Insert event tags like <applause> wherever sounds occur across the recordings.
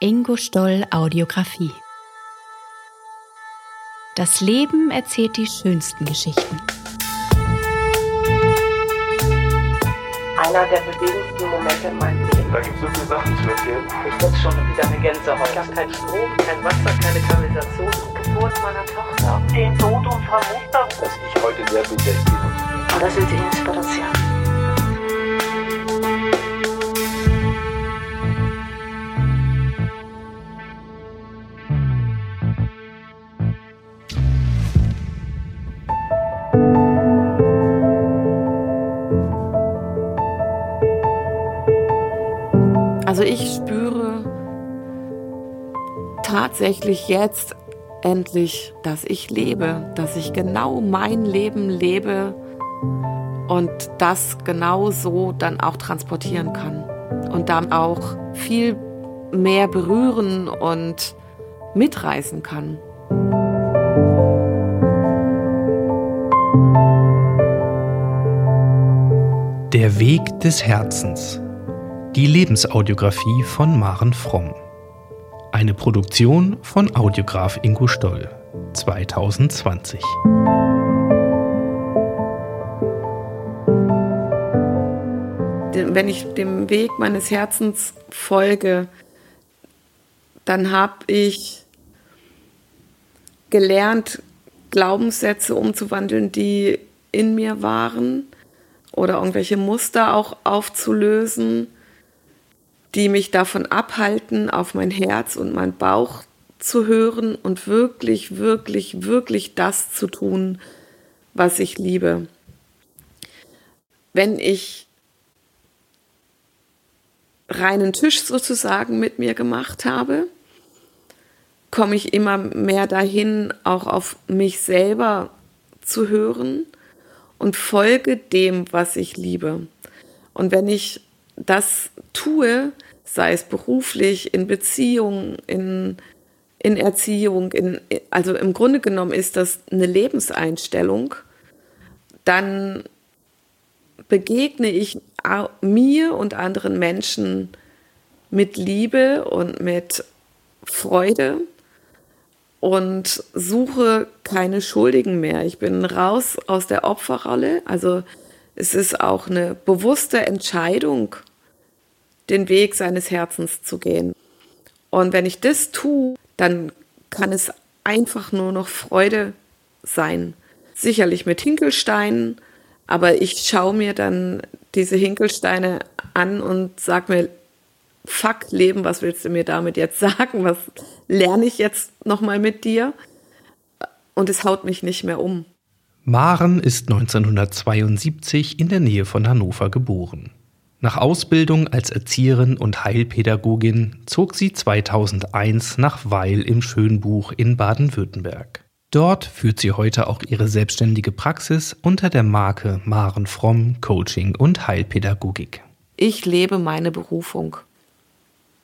Ingo Stoll Audiografie. Das Leben erzählt die schönsten Geschichten. Einer der bewegendsten Momente in meinem Leben. Da gibt es so viele Sachen zu erzählen. Ich jetzt schon wieder eine Gänsehaut. Ich habe keinen Strom, kein Wasser, keine Kanalisation. Die Geburt meiner Tochter. Den Tod unserer Mutter. Dass ich heute der bin, der ich bin. Und das ist die Inspiration. Tatsächlich jetzt endlich, dass ich lebe, dass ich genau mein Leben lebe und das genau so dann auch transportieren kann und dann auch viel mehr berühren und mitreißen kann. Der Weg des Herzens. Die Lebensaudiographie von Maren Fromm. Eine Produktion von Audiograf Ingo Stoll 2020. Wenn ich dem Weg meines Herzens folge, dann habe ich gelernt, Glaubenssätze umzuwandeln, die in mir waren oder irgendwelche Muster auch aufzulösen die mich davon abhalten, auf mein Herz und mein Bauch zu hören und wirklich, wirklich, wirklich das zu tun, was ich liebe. Wenn ich reinen Tisch sozusagen mit mir gemacht habe, komme ich immer mehr dahin, auch auf mich selber zu hören und folge dem, was ich liebe. Und wenn ich das tue, sei es beruflich, in Beziehung, in, in Erziehung, in, also im Grunde genommen ist das eine Lebenseinstellung, dann begegne ich mir und anderen Menschen mit Liebe und mit Freude und suche keine Schuldigen mehr. Ich bin raus aus der Opferrolle. Also es ist auch eine bewusste Entscheidung, den Weg seines Herzens zu gehen. Und wenn ich das tue, dann kann es einfach nur noch Freude sein. Sicherlich mit Hinkelsteinen, aber ich schaue mir dann diese Hinkelsteine an und sage mir, fuck Leben, was willst du mir damit jetzt <laughs> sagen? Was lerne ich jetzt nochmal mit dir? Und es haut mich nicht mehr um. Maren ist 1972 in der Nähe von Hannover geboren. Nach Ausbildung als Erzieherin und Heilpädagogin zog sie 2001 nach Weil im Schönbuch in Baden-Württemberg. Dort führt sie heute auch ihre selbstständige Praxis unter der Marke Maren Fromm Coaching und Heilpädagogik. Ich lebe meine Berufung.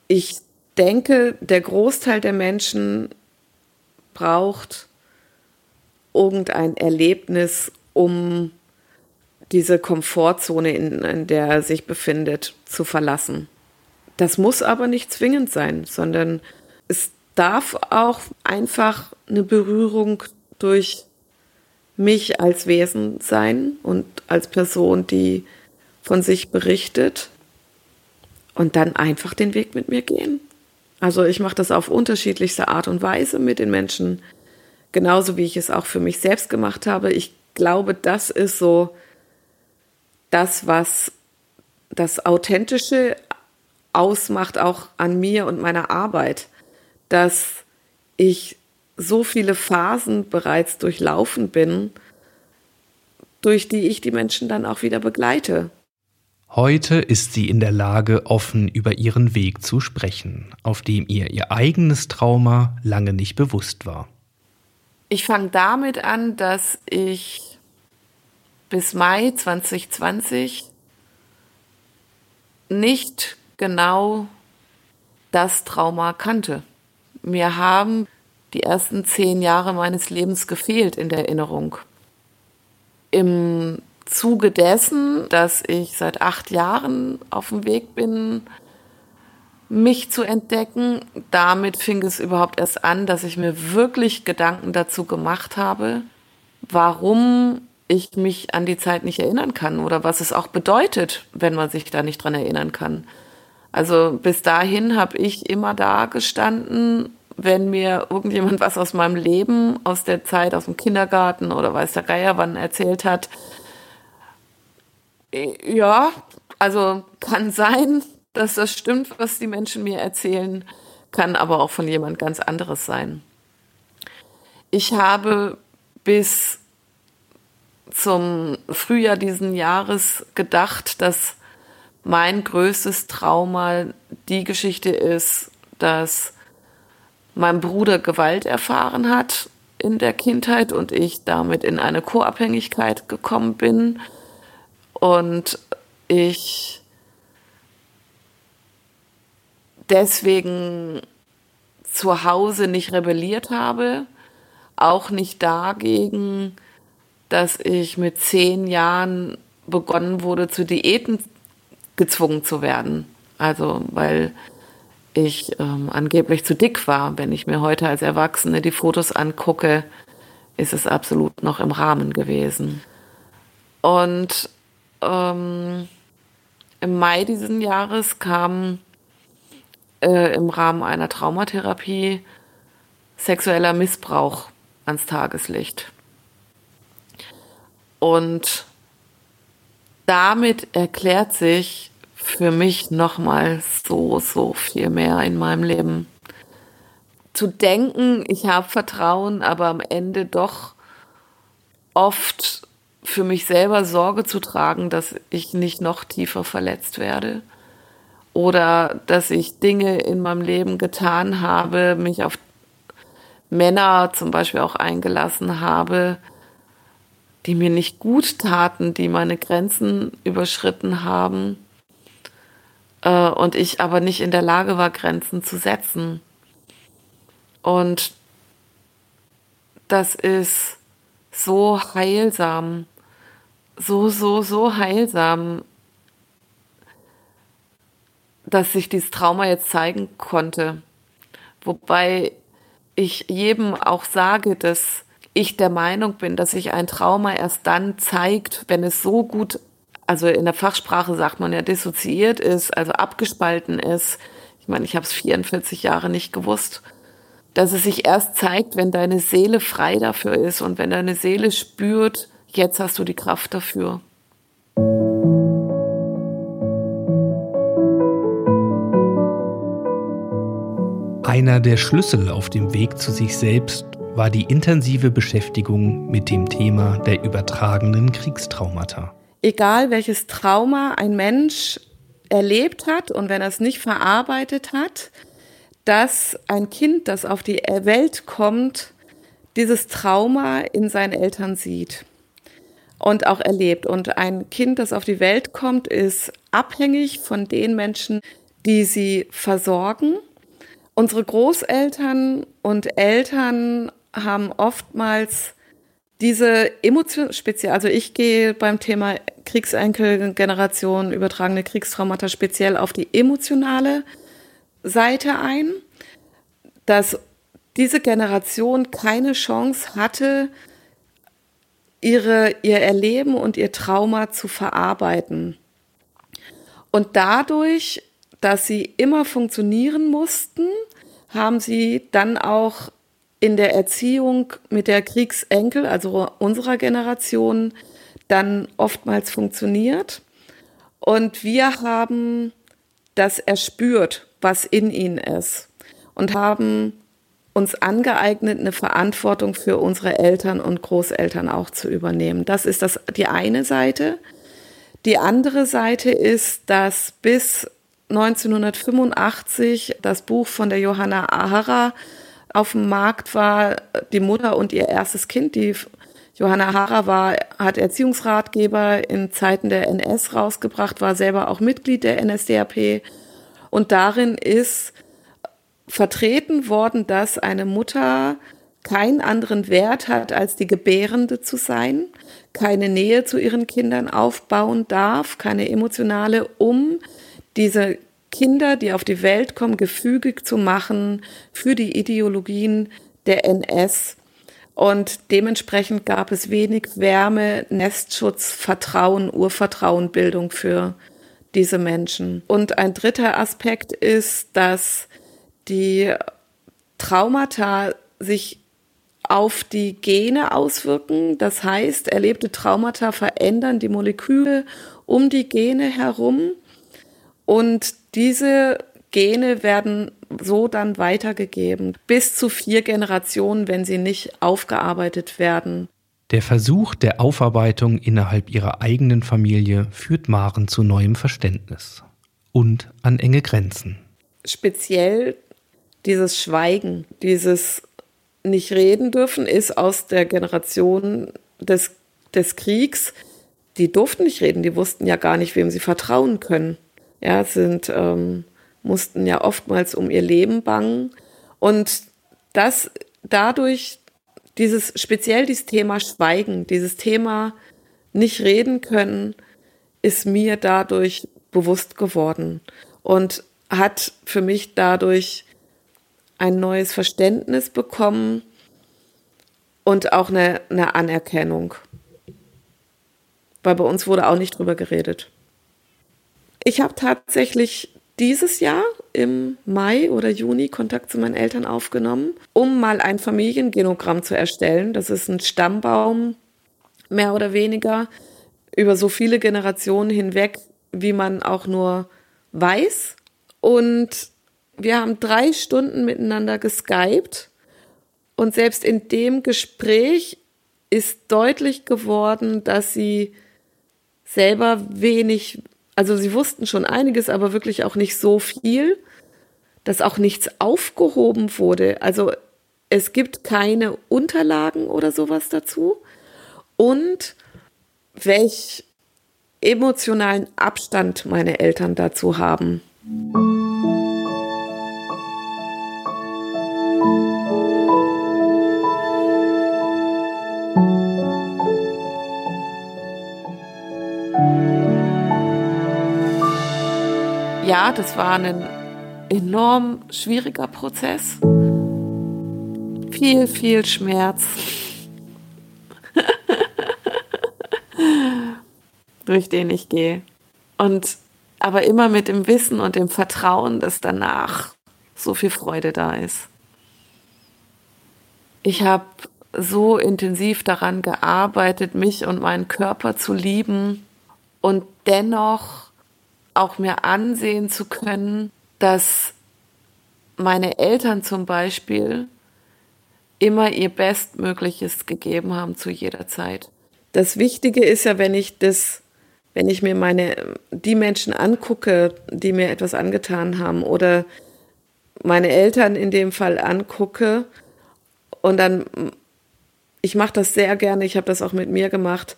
Ich denke, der Großteil der Menschen braucht irgendein Erlebnis, um diese Komfortzone, in, in der er sich befindet, zu verlassen. Das muss aber nicht zwingend sein, sondern es darf auch einfach eine Berührung durch mich als Wesen sein und als Person, die von sich berichtet und dann einfach den Weg mit mir gehen. Also ich mache das auf unterschiedlichste Art und Weise mit den Menschen, genauso wie ich es auch für mich selbst gemacht habe. Ich glaube, das ist so das, was das Authentische ausmacht, auch an mir und meiner Arbeit, dass ich so viele Phasen bereits durchlaufen bin, durch die ich die Menschen dann auch wieder begleite. Heute ist sie in der Lage, offen über ihren Weg zu sprechen, auf dem ihr ihr eigenes Trauma lange nicht bewusst war. Ich fange damit an, dass ich bis Mai 2020 nicht genau das Trauma kannte. Mir haben die ersten zehn Jahre meines Lebens gefehlt in der Erinnerung. Im Zuge dessen, dass ich seit acht Jahren auf dem Weg bin, mich zu entdecken. Damit fing es überhaupt erst an, dass ich mir wirklich Gedanken dazu gemacht habe, warum ich mich an die Zeit nicht erinnern kann oder was es auch bedeutet, wenn man sich da nicht dran erinnern kann. Also bis dahin habe ich immer da gestanden, wenn mir irgendjemand was aus meinem Leben, aus der Zeit, aus dem Kindergarten oder weiß der Geier wann erzählt hat. Ja, also kann sein, dass das stimmt, was die Menschen mir erzählen, kann aber auch von jemand ganz anderes sein. Ich habe bis zum Frühjahr diesen Jahres gedacht, dass mein größtes Trauma die Geschichte ist, dass mein Bruder Gewalt erfahren hat in der Kindheit und ich damit in eine Co-Abhängigkeit gekommen bin. Und ich deswegen zu Hause nicht rebelliert habe, auch nicht dagegen, dass ich mit zehn Jahren begonnen wurde, zu Diäten gezwungen zu werden. Also weil ich ähm, angeblich zu dick war. Wenn ich mir heute als Erwachsene die Fotos angucke, ist es absolut noch im Rahmen gewesen. Und ähm, im Mai diesen Jahres kam äh, im Rahmen einer Traumatherapie sexueller Missbrauch ans Tageslicht. Und damit erklärt sich für mich nochmal so, so viel mehr in meinem Leben. Zu denken, ich habe Vertrauen, aber am Ende doch oft für mich selber Sorge zu tragen, dass ich nicht noch tiefer verletzt werde oder dass ich Dinge in meinem Leben getan habe, mich auf Männer zum Beispiel auch eingelassen habe, die mir nicht gut taten, die meine Grenzen überschritten haben äh, und ich aber nicht in der Lage war, Grenzen zu setzen. Und das ist so heilsam, so, so, so heilsam, dass sich dieses Trauma jetzt zeigen konnte. Wobei ich jedem auch sage, dass ich der Meinung bin, dass sich ein Trauma erst dann zeigt, wenn es so gut, also in der Fachsprache sagt man ja dissoziiert ist, also abgespalten ist. Ich meine, ich habe es 44 Jahre nicht gewusst, dass es sich erst zeigt, wenn deine Seele frei dafür ist und wenn deine Seele spürt, jetzt hast du die Kraft dafür. Einer der Schlüssel auf dem Weg zu sich selbst war die intensive Beschäftigung mit dem Thema der übertragenen Kriegstraumata. Egal welches Trauma ein Mensch erlebt hat und wenn er es nicht verarbeitet hat, dass ein Kind, das auf die Welt kommt, dieses Trauma in seinen Eltern sieht und auch erlebt. Und ein Kind, das auf die Welt kommt, ist abhängig von den Menschen, die sie versorgen Unsere Großeltern und Eltern haben oftmals diese Emotion, speziell, also ich gehe beim Thema Kriegsenkelgeneration, übertragene Kriegstraumata speziell auf die emotionale Seite ein, dass diese Generation keine Chance hatte, ihre, ihr Erleben und ihr Trauma zu verarbeiten. Und dadurch dass sie immer funktionieren mussten, haben sie dann auch in der Erziehung mit der Kriegsenkel, also unserer Generation, dann oftmals funktioniert. Und wir haben das erspürt, was in ihnen ist und haben uns angeeignet, eine Verantwortung für unsere Eltern und Großeltern auch zu übernehmen. Das ist das, die eine Seite. Die andere Seite ist, dass bis 1985 das Buch von der Johanna Ahara auf dem Markt war, die Mutter und ihr erstes Kind. Die Johanna Ahara war, hat Erziehungsratgeber in Zeiten der NS rausgebracht, war selber auch Mitglied der NSDAP. Und darin ist vertreten worden, dass eine Mutter keinen anderen Wert hat, als die Gebärende zu sein, keine Nähe zu ihren Kindern aufbauen darf, keine emotionale, um diese Kinder, die auf die Welt kommen, gefügig zu machen für die Ideologien der NS. Und dementsprechend gab es wenig Wärme, Nestschutz, Vertrauen, Urvertrauenbildung für diese Menschen. Und ein dritter Aspekt ist, dass die Traumata sich auf die Gene auswirken. Das heißt, erlebte Traumata verändern die Moleküle um die Gene herum und diese Gene werden so dann weitergegeben bis zu vier Generationen, wenn sie nicht aufgearbeitet werden. Der Versuch der Aufarbeitung innerhalb ihrer eigenen Familie führt Maren zu neuem Verständnis und an enge Grenzen. Speziell dieses Schweigen, dieses nicht reden dürfen, ist aus der Generation des, des Kriegs. Die durften nicht reden, die wussten ja gar nicht, wem sie vertrauen können. Ja, sind, ähm, mussten ja oftmals um ihr Leben bangen. Und das dadurch dieses, speziell dieses Thema Schweigen, dieses Thema nicht reden können, ist mir dadurch bewusst geworden und hat für mich dadurch ein neues Verständnis bekommen und auch eine, eine Anerkennung. Weil bei uns wurde auch nicht drüber geredet. Ich habe tatsächlich dieses Jahr im Mai oder Juni Kontakt zu meinen Eltern aufgenommen, um mal ein Familiengenogramm zu erstellen. Das ist ein Stammbaum, mehr oder weniger, über so viele Generationen hinweg, wie man auch nur weiß. Und wir haben drei Stunden miteinander geskypt. Und selbst in dem Gespräch ist deutlich geworden, dass sie selber wenig also sie wussten schon einiges, aber wirklich auch nicht so viel, dass auch nichts aufgehoben wurde. Also es gibt keine Unterlagen oder sowas dazu. Und welch emotionalen Abstand meine Eltern dazu haben. Ja, das war ein enorm schwieriger Prozess. Viel, viel Schmerz. <laughs> durch den ich gehe. Und aber immer mit dem Wissen und dem Vertrauen, dass danach so viel Freude da ist. Ich habe so intensiv daran gearbeitet, mich und meinen Körper zu lieben und dennoch auch mir ansehen zu können, dass meine Eltern zum Beispiel immer ihr Bestmögliches gegeben haben zu jeder Zeit. Das Wichtige ist ja, wenn ich das, wenn ich mir meine, die Menschen angucke, die mir etwas angetan haben oder meine Eltern in dem Fall angucke und dann, ich mache das sehr gerne, ich habe das auch mit mir gemacht,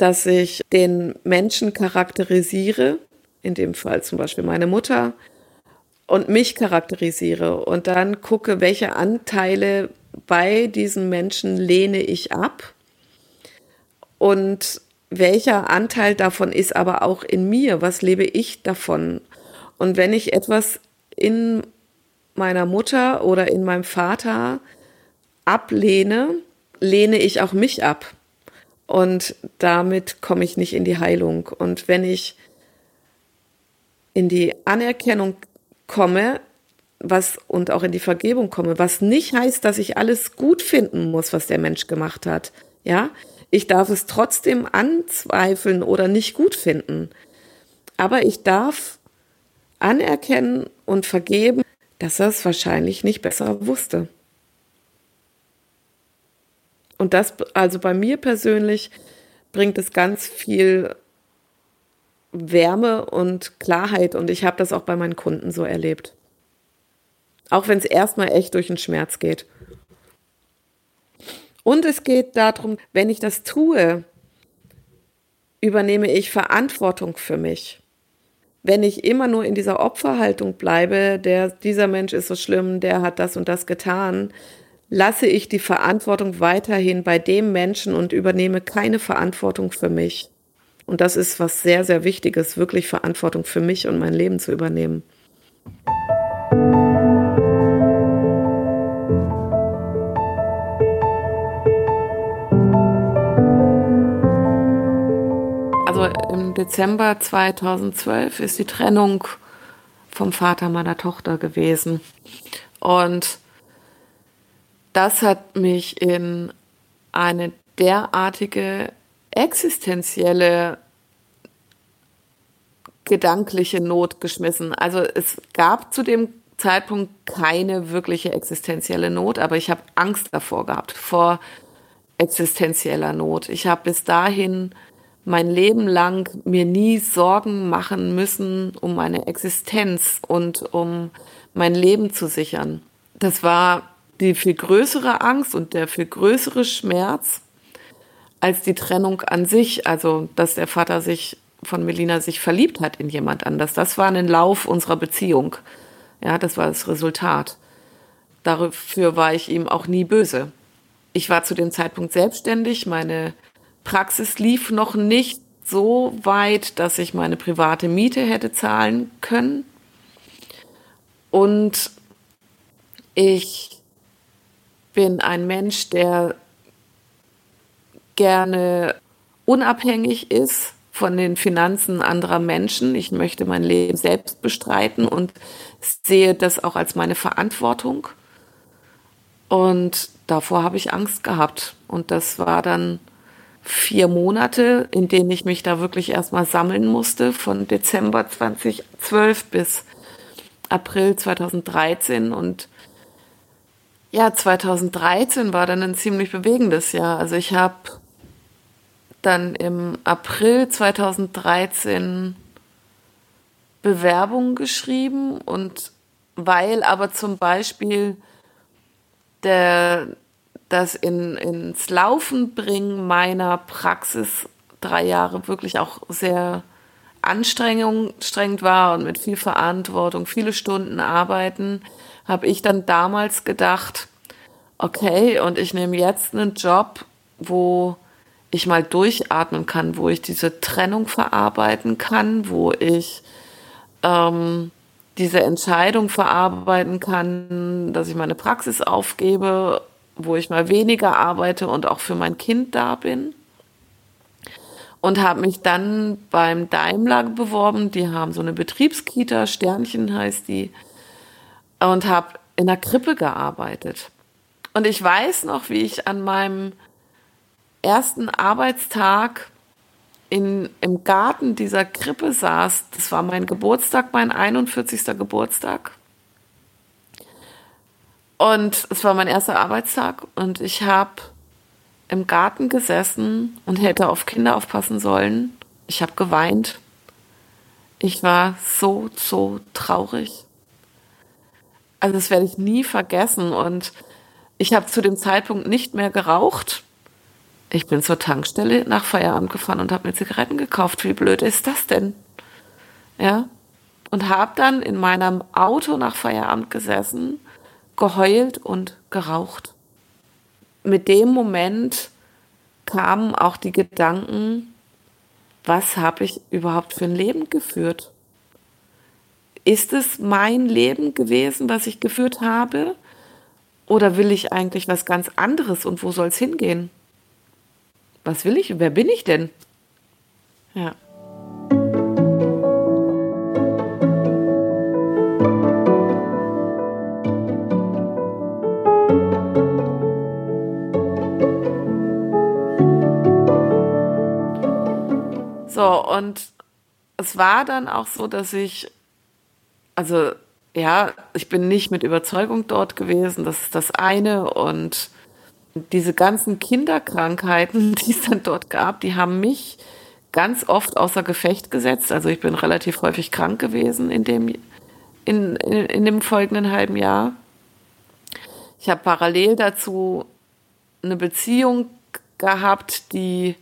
dass ich den Menschen charakterisiere, in dem Fall zum Beispiel meine Mutter, und mich charakterisiere und dann gucke, welche Anteile bei diesen Menschen lehne ich ab und welcher Anteil davon ist aber auch in mir, was lebe ich davon. Und wenn ich etwas in meiner Mutter oder in meinem Vater ablehne, lehne ich auch mich ab. Und damit komme ich nicht in die Heilung. Und wenn ich in die Anerkennung komme, was und auch in die Vergebung komme, was nicht heißt, dass ich alles gut finden muss, was der Mensch gemacht hat. Ja, ich darf es trotzdem anzweifeln oder nicht gut finden. Aber ich darf anerkennen und vergeben, dass er es wahrscheinlich nicht besser wusste. Und das, also bei mir persönlich, bringt es ganz viel Wärme und Klarheit. Und ich habe das auch bei meinen Kunden so erlebt. Auch wenn es erstmal echt durch den Schmerz geht. Und es geht darum, wenn ich das tue, übernehme ich Verantwortung für mich. Wenn ich immer nur in dieser Opferhaltung bleibe, der, dieser Mensch ist so schlimm, der hat das und das getan, lasse ich die Verantwortung weiterhin bei dem Menschen und übernehme keine Verantwortung für mich. Und das ist was sehr, sehr Wichtiges, wirklich Verantwortung für mich und mein Leben zu übernehmen. Also im Dezember 2012 ist die Trennung vom Vater meiner Tochter gewesen. Und das hat mich in eine derartige existenzielle gedankliche Not geschmissen. Also es gab zu dem Zeitpunkt keine wirkliche existenzielle Not, aber ich habe Angst davor gehabt, vor existenzieller Not. Ich habe bis dahin mein Leben lang mir nie Sorgen machen müssen um meine Existenz und um mein Leben zu sichern. Das war die viel größere Angst und der viel größere Schmerz als die Trennung an sich, also dass der Vater sich von Melina sich verliebt hat in jemand anders. Das war ein Lauf unserer Beziehung. Ja, das war das Resultat. Dafür war ich ihm auch nie böse. Ich war zu dem Zeitpunkt selbstständig. Meine Praxis lief noch nicht so weit, dass ich meine private Miete hätte zahlen können. Und ich bin ein Mensch, der gerne unabhängig ist von den Finanzen anderer Menschen. Ich möchte mein Leben selbst bestreiten und sehe das auch als meine Verantwortung. Und davor habe ich Angst gehabt. Und das war dann vier Monate, in denen ich mich da wirklich erstmal sammeln musste, von Dezember 2012 bis April 2013. Und ja, 2013 war dann ein ziemlich bewegendes Jahr. Also ich habe dann im April 2013 Bewerbungen geschrieben und weil aber zum Beispiel der, das in, ins Laufen bringen meiner Praxis drei Jahre wirklich auch sehr anstrengend war und mit viel Verantwortung, viele Stunden arbeiten, habe ich dann damals gedacht, okay, und ich nehme jetzt einen Job, wo ich mal durchatmen kann, wo ich diese Trennung verarbeiten kann, wo ich ähm, diese Entscheidung verarbeiten kann, dass ich meine Praxis aufgebe, wo ich mal weniger arbeite und auch für mein Kind da bin. Und habe mich dann beim Daimler beworben. Die haben so eine Betriebskita, Sternchen heißt die, und habe in der Krippe gearbeitet. Und ich weiß noch, wie ich an meinem ersten Arbeitstag in, im Garten dieser Krippe saß. Das war mein Geburtstag, mein 41. Geburtstag. Und es war mein erster Arbeitstag und ich habe im Garten gesessen und hätte auf Kinder aufpassen sollen. Ich habe geweint. Ich war so, so traurig. Also das werde ich nie vergessen. Und ich habe zu dem Zeitpunkt nicht mehr geraucht. Ich bin zur Tankstelle nach Feierabend gefahren und habe mir Zigaretten gekauft. Wie blöd ist das denn? Ja. Und habe dann in meinem Auto nach Feierabend gesessen, geheult und geraucht. Mit dem Moment kamen auch die Gedanken, was habe ich überhaupt für ein Leben geführt? Ist es mein Leben gewesen, was ich geführt habe? Oder will ich eigentlich was ganz anderes und wo soll es hingehen? was will ich? Wer bin ich denn? Ja. So, und es war dann auch so, dass ich, also ja, ich bin nicht mit Überzeugung dort gewesen, das ist das eine. Und diese ganzen Kinderkrankheiten, <laughs> die es dann dort gab, die haben mich ganz oft außer Gefecht gesetzt. Also ich bin relativ häufig krank gewesen in dem, in, in, in dem folgenden halben Jahr. Ich habe parallel dazu eine Beziehung gehabt, die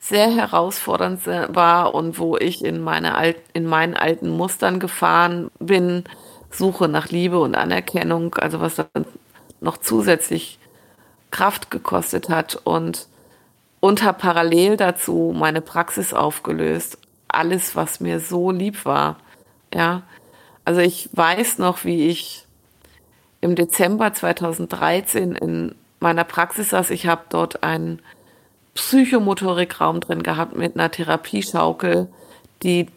sehr herausfordernd war und wo ich in, meine Alt, in meinen alten Mustern gefahren bin, Suche nach Liebe und Anerkennung, also was dann noch zusätzlich Kraft gekostet hat. Und habe parallel dazu meine Praxis aufgelöst. Alles, was mir so lieb war. Ja, also ich weiß noch, wie ich im Dezember 2013 in meiner Praxis saß. Ich habe dort einen Psychomotorikraum drin gehabt mit einer Therapieschaukel, die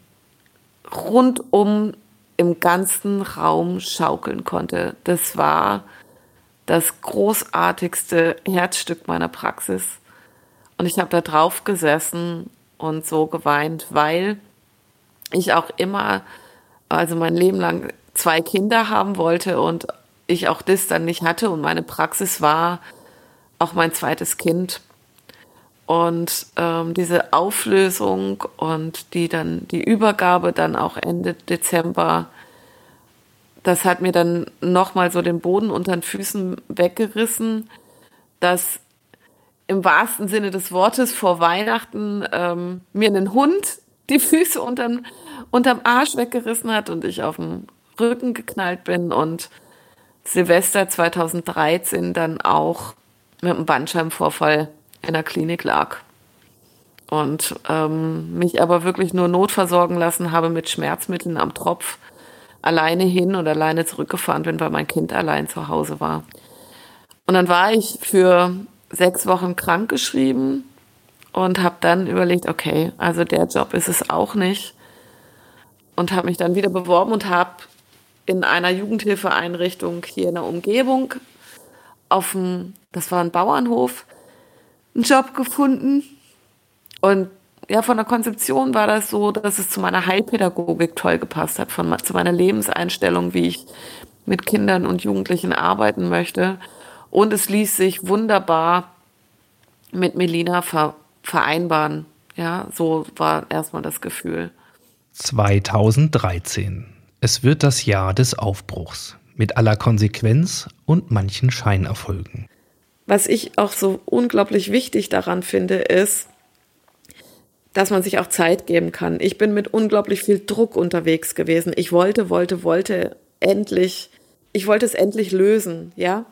rundum im ganzen Raum schaukeln konnte. Das war das großartigste Herzstück meiner Praxis. Und ich habe da drauf gesessen und so geweint, weil ich auch immer, also mein Leben lang zwei Kinder haben wollte und ich auch das dann nicht hatte und meine Praxis war auch mein zweites Kind. Und ähm, diese Auflösung und die dann die Übergabe dann auch Ende Dezember, das hat mir dann nochmal so den Boden unter den Füßen weggerissen, dass im wahrsten Sinne des Wortes vor Weihnachten ähm, mir einen Hund die Füße unterm, unterm Arsch weggerissen hat und ich auf den Rücken geknallt bin und Silvester 2013 dann auch mit einem Bandscheibenvorfall in der Klinik lag. Und ähm, mich aber wirklich nur notversorgen lassen habe mit Schmerzmitteln am Tropf, alleine hin und alleine zurückgefahren bin, weil mein Kind allein zu Hause war. Und dann war ich für sechs Wochen krankgeschrieben und habe dann überlegt, okay, also der Job ist es auch nicht. Und habe mich dann wieder beworben und habe in einer Jugendhilfeeinrichtung hier in der Umgebung auf dem, das war ein Bauernhof, einen Job gefunden. Und ja, von der Konzeption war das so, dass es zu meiner Heilpädagogik toll gepasst hat, von, zu meiner Lebenseinstellung, wie ich mit Kindern und Jugendlichen arbeiten möchte. Und es ließ sich wunderbar mit Melina ver vereinbaren. Ja, so war erstmal das Gefühl. 2013. Es wird das Jahr des Aufbruchs mit aller Konsequenz und manchen Scheinerfolgen. Was ich auch so unglaublich wichtig daran finde, ist, dass man sich auch Zeit geben kann. Ich bin mit unglaublich viel Druck unterwegs gewesen. Ich wollte, wollte, wollte endlich, ich wollte es endlich lösen, ja.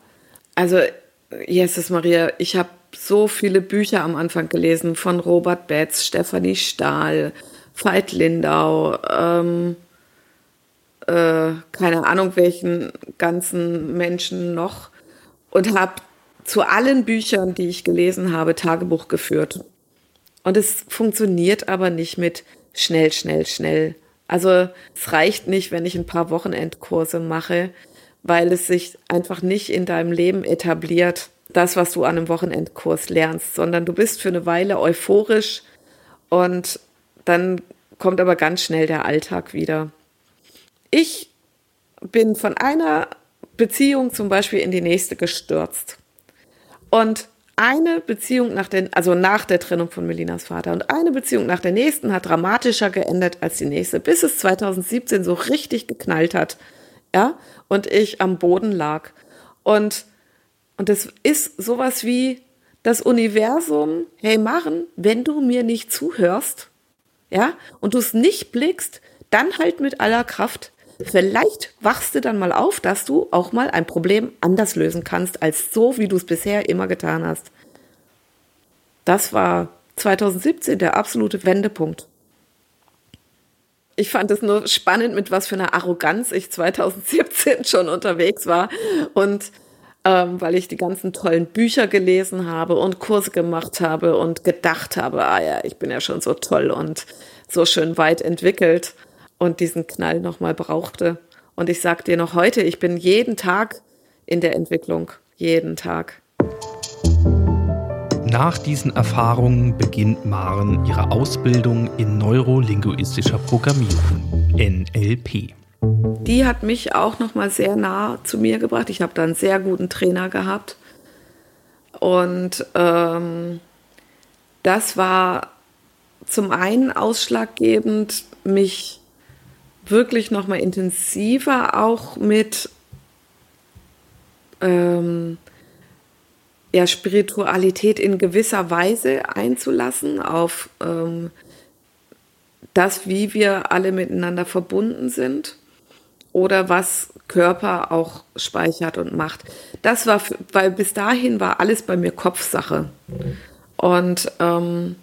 Also, Jesus Maria, ich habe so viele Bücher am Anfang gelesen von Robert Betz, Stefanie Stahl, Veit Lindau, ähm, äh, keine Ahnung welchen ganzen Menschen noch und habe zu allen Büchern, die ich gelesen habe, Tagebuch geführt. Und es funktioniert aber nicht mit schnell, schnell, schnell. Also es reicht nicht, wenn ich ein paar Wochenendkurse mache, weil es sich einfach nicht in deinem Leben etabliert, das, was du an einem Wochenendkurs lernst, sondern du bist für eine Weile euphorisch und dann kommt aber ganz schnell der Alltag wieder. Ich bin von einer Beziehung zum Beispiel in die nächste gestürzt. Und eine Beziehung nach den, also nach der Trennung von Melinas Vater und eine Beziehung nach der nächsten hat dramatischer geendet als die nächste, bis es 2017 so richtig geknallt hat, ja, und ich am Boden lag. Und, und das ist sowas wie das Universum, hey, machen, wenn du mir nicht zuhörst, ja, und du es nicht blickst, dann halt mit aller Kraft. Vielleicht wachst du dann mal auf, dass du auch mal ein Problem anders lösen kannst, als so, wie du es bisher immer getan hast. Das war 2017 der absolute Wendepunkt. Ich fand es nur spannend, mit was für einer Arroganz ich 2017 <laughs> schon unterwegs war und ähm, weil ich die ganzen tollen Bücher gelesen habe und Kurse gemacht habe und gedacht habe, ah ja, ich bin ja schon so toll und so schön weit entwickelt und diesen Knall nochmal brauchte. Und ich sag dir noch heute, ich bin jeden Tag in der Entwicklung. Jeden Tag. Nach diesen Erfahrungen beginnt Maren ihre Ausbildung in neurolinguistischer Programmierung, NLP. Die hat mich auch noch mal sehr nah zu mir gebracht. Ich habe da einen sehr guten Trainer gehabt und ähm, das war zum einen ausschlaggebend, mich wirklich noch mal intensiver auch mit ähm, ja, Spiritualität in gewisser Weise einzulassen, auf ähm, das, wie wir alle miteinander verbunden sind oder was Körper auch speichert und macht. Das war, weil bis dahin war alles bei mir Kopfsache. Und ähm,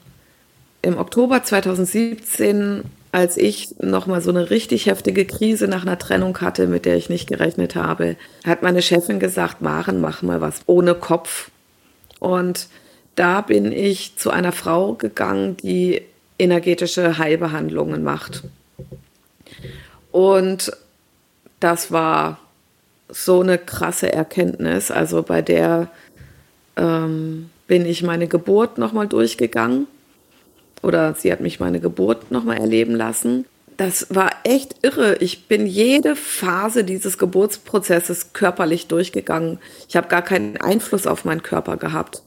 im Oktober 2017, als ich nochmal so eine richtig heftige Krise nach einer Trennung hatte, mit der ich nicht gerechnet habe, hat meine Chefin gesagt, Maren, mach mal was ohne Kopf. Und da bin ich zu einer Frau gegangen, die energetische Heilbehandlungen macht. Und das war so eine krasse Erkenntnis. Also bei der ähm, bin ich meine Geburt nochmal durchgegangen. Oder sie hat mich meine Geburt nochmal erleben lassen. Das war echt irre. Ich bin jede Phase dieses Geburtsprozesses körperlich durchgegangen. Ich habe gar keinen Einfluss auf meinen Körper gehabt.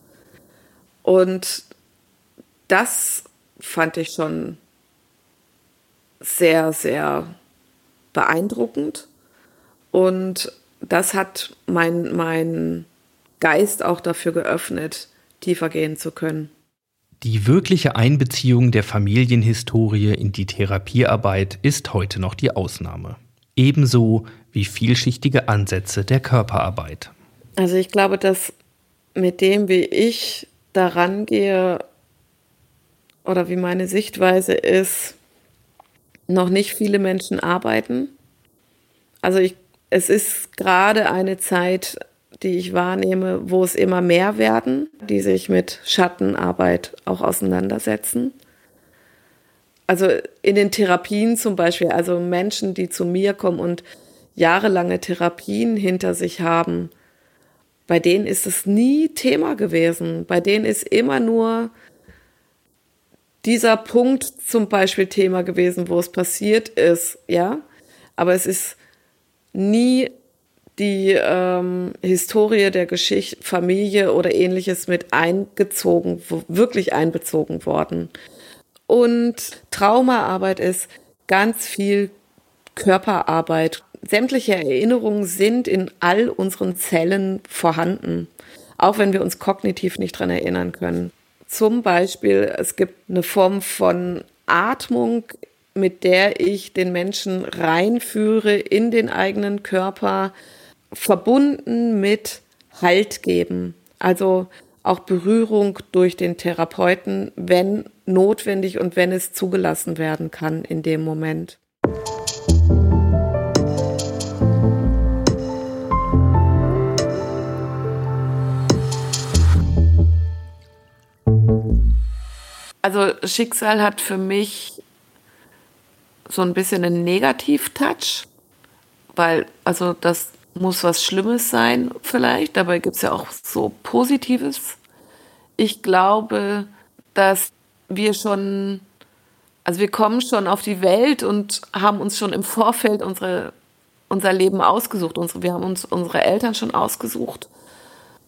Und das fand ich schon sehr, sehr beeindruckend. Und das hat mein, mein Geist auch dafür geöffnet, tiefer gehen zu können. Die wirkliche Einbeziehung der Familienhistorie in die Therapiearbeit ist heute noch die Ausnahme. Ebenso wie vielschichtige Ansätze der Körperarbeit. Also ich glaube, dass mit dem, wie ich daran gehe oder wie meine Sichtweise ist, noch nicht viele Menschen arbeiten. Also ich es ist gerade eine Zeit, die ich wahrnehme, wo es immer mehr werden, die sich mit Schattenarbeit auch auseinandersetzen. Also in den Therapien zum Beispiel, also Menschen, die zu mir kommen und jahrelange Therapien hinter sich haben, bei denen ist es nie Thema gewesen. Bei denen ist immer nur dieser Punkt zum Beispiel Thema gewesen, wo es passiert ist, ja. Aber es ist nie die ähm, Historie der Geschichte, Familie oder ähnliches mit eingezogen, wirklich einbezogen worden. Und Traumaarbeit ist ganz viel Körperarbeit. Sämtliche Erinnerungen sind in all unseren Zellen vorhanden, auch wenn wir uns kognitiv nicht dran erinnern können. Zum Beispiel, es gibt eine Form von Atmung mit der ich den Menschen reinführe in den eigenen Körper, verbunden mit Halt geben. Also auch Berührung durch den Therapeuten, wenn notwendig und wenn es zugelassen werden kann in dem Moment. Also Schicksal hat für mich so ein bisschen einen Negativ-Touch, weil, also das muss was Schlimmes sein vielleicht, dabei gibt es ja auch so Positives. Ich glaube, dass wir schon, also wir kommen schon auf die Welt und haben uns schon im Vorfeld unsere, unser Leben ausgesucht. Unsere, wir haben uns unsere Eltern schon ausgesucht.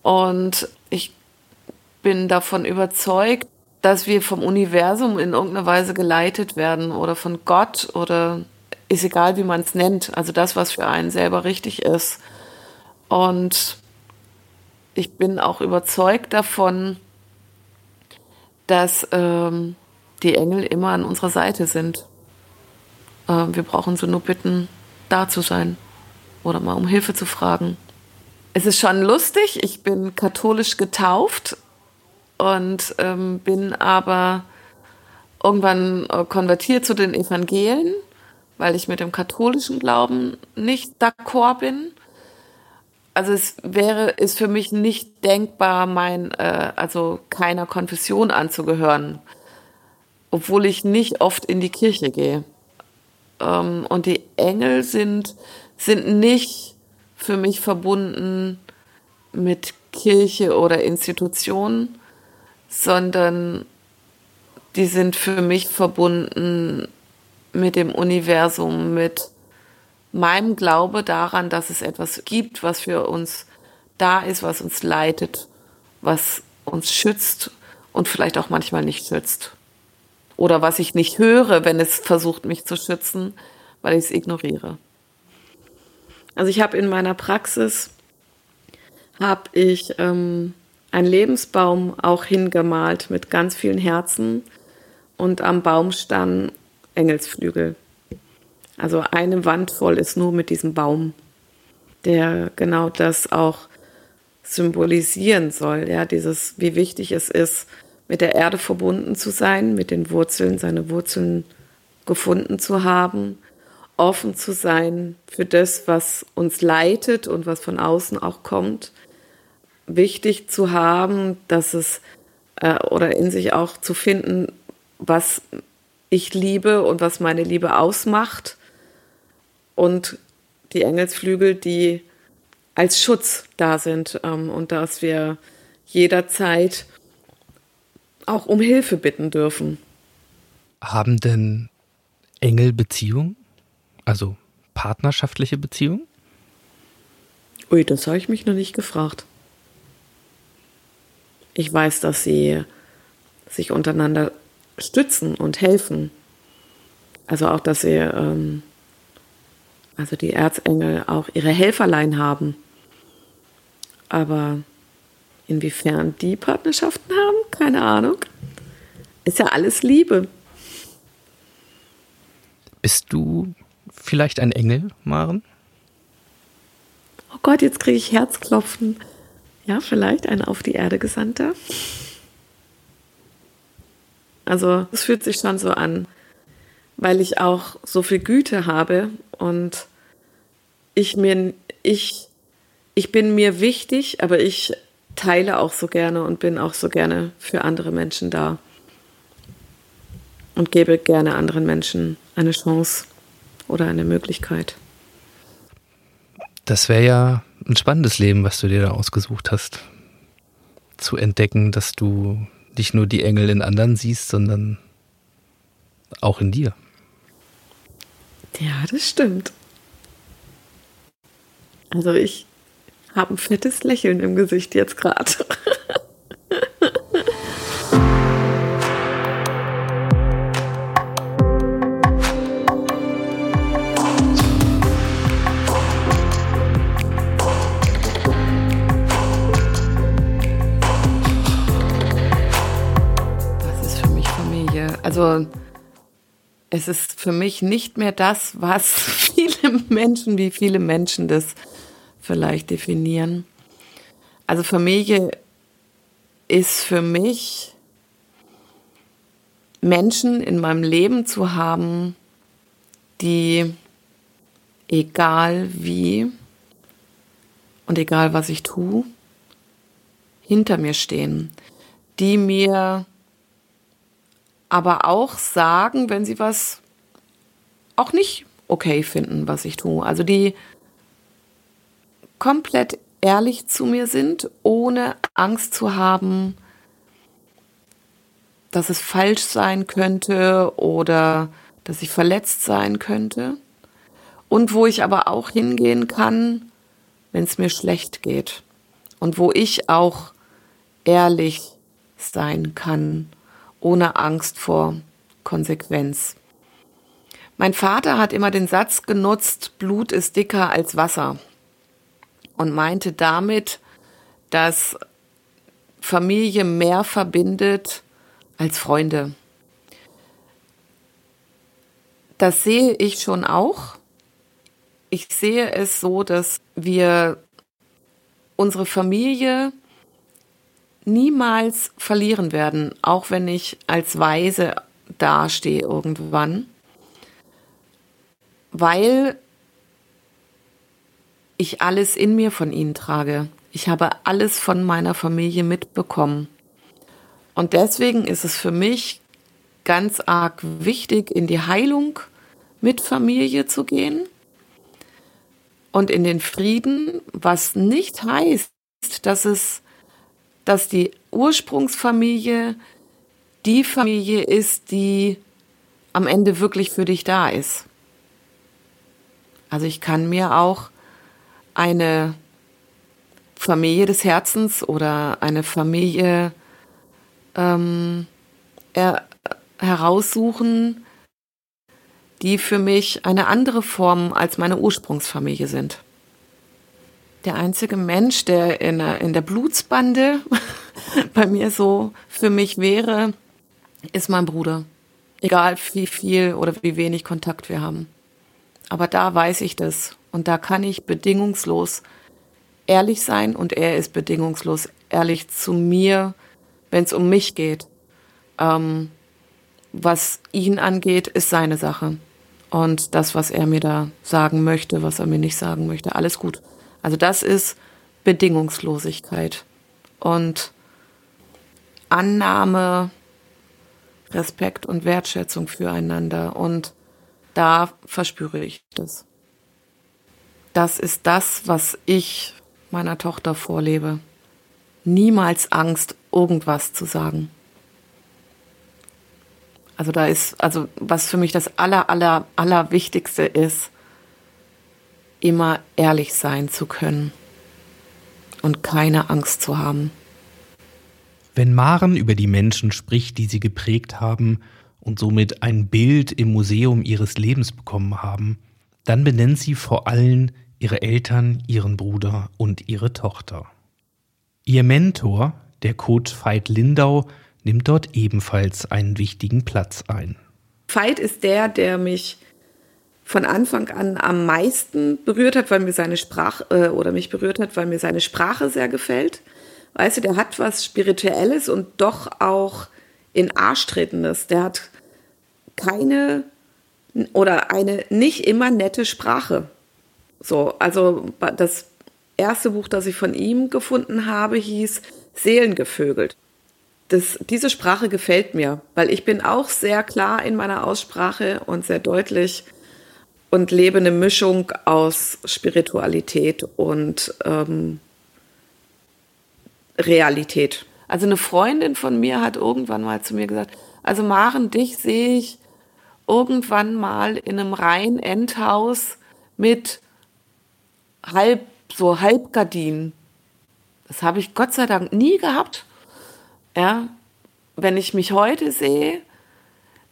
Und ich bin davon überzeugt, dass wir vom Universum in irgendeiner Weise geleitet werden oder von Gott oder ist egal, wie man es nennt. Also das, was für einen selber richtig ist. Und ich bin auch überzeugt davon, dass ähm, die Engel immer an unserer Seite sind. Äh, wir brauchen sie nur bitten, da zu sein oder mal um Hilfe zu fragen. Es ist schon lustig, ich bin katholisch getauft und ähm, bin aber irgendwann äh, konvertiert zu den Evangelien, weil ich mit dem katholischen Glauben nicht d'accord bin. Also es wäre, ist für mich nicht denkbar, mein, äh, also keiner Konfession anzugehören, obwohl ich nicht oft in die Kirche gehe. Ähm, und die Engel sind, sind nicht für mich verbunden mit Kirche oder Institutionen, sondern die sind für mich verbunden mit dem Universum, mit meinem Glaube daran, dass es etwas gibt, was für uns da ist, was uns leitet, was uns schützt und vielleicht auch manchmal nicht schützt. Oder was ich nicht höre, wenn es versucht, mich zu schützen, weil ich es ignoriere. Also ich habe in meiner Praxis, habe ich ähm, ein Lebensbaum auch hingemalt mit ganz vielen Herzen und am Baumstamm Engelsflügel. Also eine Wand voll ist nur mit diesem Baum, der genau das auch symbolisieren soll, ja, dieses, wie wichtig es ist, mit der Erde verbunden zu sein, mit den Wurzeln, seine Wurzeln gefunden zu haben, offen zu sein für das, was uns leitet und was von außen auch kommt. Wichtig zu haben, dass es äh, oder in sich auch zu finden, was ich liebe und was meine Liebe ausmacht. Und die Engelsflügel, die als Schutz da sind ähm, und dass wir jederzeit auch um Hilfe bitten dürfen. Haben denn Engel Beziehung? Also partnerschaftliche Beziehung? Ui, das habe ich mich noch nicht gefragt. Ich weiß, dass sie sich untereinander stützen und helfen. Also auch, dass sie, ähm, also die Erzengel auch ihre Helferlein haben. Aber inwiefern die Partnerschaften haben, keine Ahnung. Ist ja alles Liebe. Bist du vielleicht ein Engel, Maren? Oh Gott, jetzt kriege ich Herzklopfen. Ja, vielleicht ein auf die Erde gesandter. Also es fühlt sich schon so an, weil ich auch so viel Güte habe und ich mir, ich, ich bin mir wichtig, aber ich teile auch so gerne und bin auch so gerne für andere Menschen da und gebe gerne anderen Menschen eine Chance oder eine Möglichkeit. Das wäre ja ein spannendes Leben, was du dir da ausgesucht hast. Zu entdecken, dass du nicht nur die Engel in anderen siehst, sondern auch in dir. Ja, das stimmt. Also ich habe ein fettes Lächeln im Gesicht jetzt gerade. <laughs> Also es ist für mich nicht mehr das, was <laughs> viele Menschen, wie viele Menschen das vielleicht definieren. Also Familie ist für mich Menschen in meinem Leben zu haben, die egal wie und egal was ich tue, hinter mir stehen, die mir aber auch sagen, wenn sie was auch nicht okay finden, was ich tue. Also die komplett ehrlich zu mir sind, ohne Angst zu haben, dass es falsch sein könnte oder dass ich verletzt sein könnte. Und wo ich aber auch hingehen kann, wenn es mir schlecht geht. Und wo ich auch ehrlich sein kann ohne Angst vor Konsequenz. Mein Vater hat immer den Satz genutzt, Blut ist dicker als Wasser und meinte damit, dass Familie mehr verbindet als Freunde. Das sehe ich schon auch. Ich sehe es so, dass wir unsere Familie niemals verlieren werden, auch wenn ich als Weise dastehe irgendwann, weil ich alles in mir von ihnen trage. Ich habe alles von meiner Familie mitbekommen. Und deswegen ist es für mich ganz arg wichtig, in die Heilung mit Familie zu gehen und in den Frieden, was nicht heißt, dass es dass die Ursprungsfamilie die Familie ist, die am Ende wirklich für dich da ist. Also ich kann mir auch eine Familie des Herzens oder eine Familie ähm, er, heraussuchen, die für mich eine andere Form als meine Ursprungsfamilie sind. Der einzige Mensch, der in, in der Blutsbande <laughs> bei mir so für mich wäre, ist mein Bruder. Egal wie viel oder wie wenig Kontakt wir haben. Aber da weiß ich das. Und da kann ich bedingungslos ehrlich sein und er ist bedingungslos ehrlich zu mir, wenn es um mich geht. ähm, was ihn angeht, ist seine Sache. Und das, was er mir da sagen möchte, was er mir nicht sagen möchte, alles gut. Also das ist Bedingungslosigkeit und Annahme, Respekt und Wertschätzung füreinander. Und da verspüre ich das. Das ist das, was ich meiner Tochter vorlebe. Niemals Angst, irgendwas zu sagen. Also da ist, also was für mich das aller, aller, aller Wichtigste ist, immer ehrlich sein zu können und keine Angst zu haben. Wenn Maren über die Menschen spricht, die sie geprägt haben und somit ein Bild im Museum ihres Lebens bekommen haben, dann benennt sie vor allem ihre Eltern, ihren Bruder und ihre Tochter. Ihr Mentor, der Coach Veit Lindau, nimmt dort ebenfalls einen wichtigen Platz ein. Veit ist der, der mich von Anfang an am meisten berührt hat, weil mir seine Sprache äh, oder mich berührt hat, weil mir seine Sprache sehr gefällt. Weißt du, der hat was Spirituelles und doch auch in Arsch tretendes. Der hat keine oder eine nicht immer nette Sprache. So, also das erste Buch, das ich von ihm gefunden habe, hieß Seelengevögelt. Das, diese Sprache gefällt mir, weil ich bin auch sehr klar in meiner Aussprache und sehr deutlich und lebe eine Mischung aus Spiritualität und ähm, Realität. Also eine Freundin von mir hat irgendwann mal zu mir gesagt, also Maren, dich sehe ich irgendwann mal in einem rein Endhaus mit halb, so Halbgardinen. Das habe ich Gott sei Dank nie gehabt. Ja, wenn ich mich heute sehe,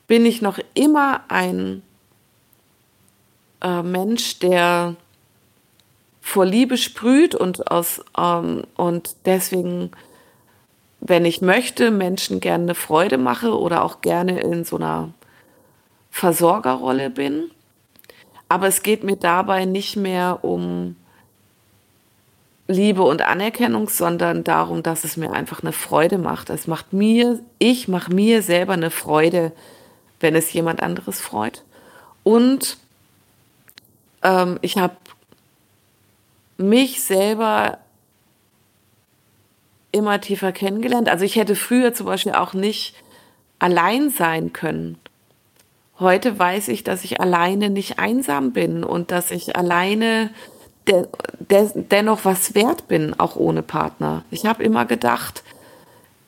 bin ich noch immer ein äh, Mensch, der vor Liebe sprüht und aus ähm, und deswegen, wenn ich möchte, Menschen gerne eine Freude mache oder auch gerne in so einer Versorgerrolle bin. Aber es geht mir dabei nicht mehr um Liebe und Anerkennung, sondern darum, dass es mir einfach eine Freude macht. Es macht mir, ich mache mir selber eine Freude, wenn es jemand anderes freut. Und ähm, ich habe mich selber immer tiefer kennengelernt. Also ich hätte früher zum Beispiel auch nicht allein sein können. Heute weiß ich, dass ich alleine nicht einsam bin und dass ich alleine de de dennoch was wert bin, auch ohne Partner. Ich habe immer gedacht,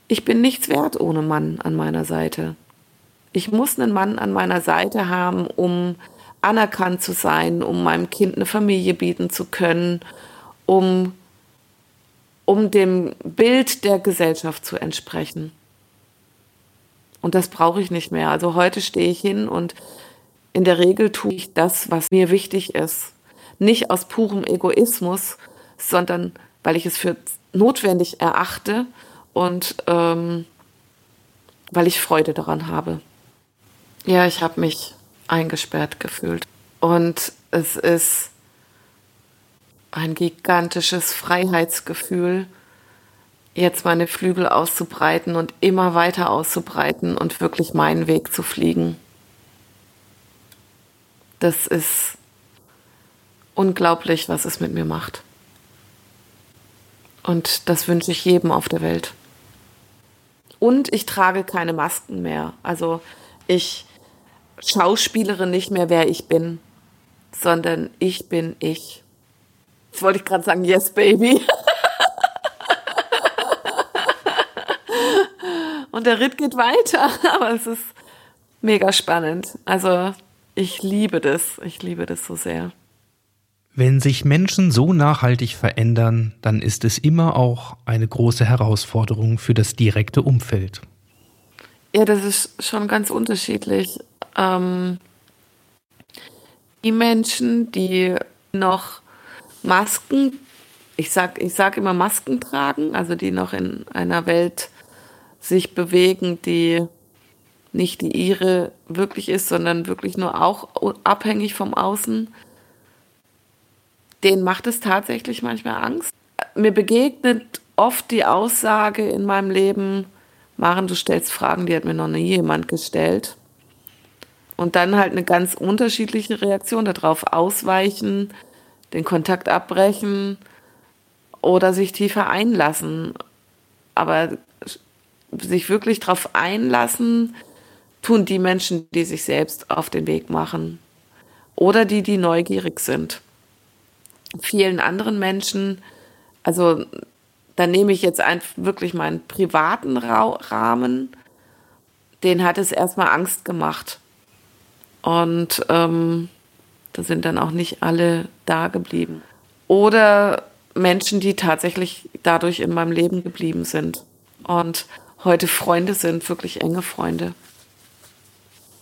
ich bin nichts wert ohne Mann an meiner Seite. Ich muss einen Mann an meiner Seite haben, um anerkannt zu sein, um meinem Kind eine Familie bieten zu können, um, um dem Bild der Gesellschaft zu entsprechen. Und das brauche ich nicht mehr. Also heute stehe ich hin und in der Regel tue ich das, was mir wichtig ist. Nicht aus purem Egoismus, sondern weil ich es für notwendig erachte und ähm, weil ich Freude daran habe. Ja, ich habe mich eingesperrt gefühlt. Und es ist ein gigantisches Freiheitsgefühl, jetzt meine Flügel auszubreiten und immer weiter auszubreiten und wirklich meinen Weg zu fliegen. Das ist unglaublich, was es mit mir macht. Und das wünsche ich jedem auf der Welt. Und ich trage keine Masken mehr. Also ich schauspielere nicht mehr, wer ich bin, sondern ich bin ich. Jetzt wollte ich gerade sagen, yes, baby. <laughs> Und der Ritt geht weiter, <laughs> aber es ist mega spannend. Also ich liebe das, ich liebe das so sehr. Wenn sich Menschen so nachhaltig verändern, dann ist es immer auch eine große Herausforderung für das direkte Umfeld. Ja, das ist schon ganz unterschiedlich ähm, die Menschen, die noch Masken, ich sag, ich sag immer Masken tragen, also die noch in einer Welt sich bewegen, die nicht die ihre wirklich ist, sondern wirklich nur auch abhängig vom Außen, denen macht es tatsächlich manchmal Angst. Mir begegnet oft die Aussage in meinem Leben, Maren, du stellst Fragen, die hat mir noch nie jemand gestellt. Und dann halt eine ganz unterschiedliche Reaktion darauf. Ausweichen, den Kontakt abbrechen oder sich tiefer einlassen. Aber sich wirklich darauf einlassen, tun die Menschen, die sich selbst auf den Weg machen. Oder die, die neugierig sind. Vielen anderen Menschen, also da nehme ich jetzt einfach wirklich meinen privaten Rahmen, den hat es erstmal Angst gemacht. Und ähm, da sind dann auch nicht alle da geblieben. Oder Menschen, die tatsächlich dadurch in meinem Leben geblieben sind und heute Freunde sind, wirklich enge Freunde.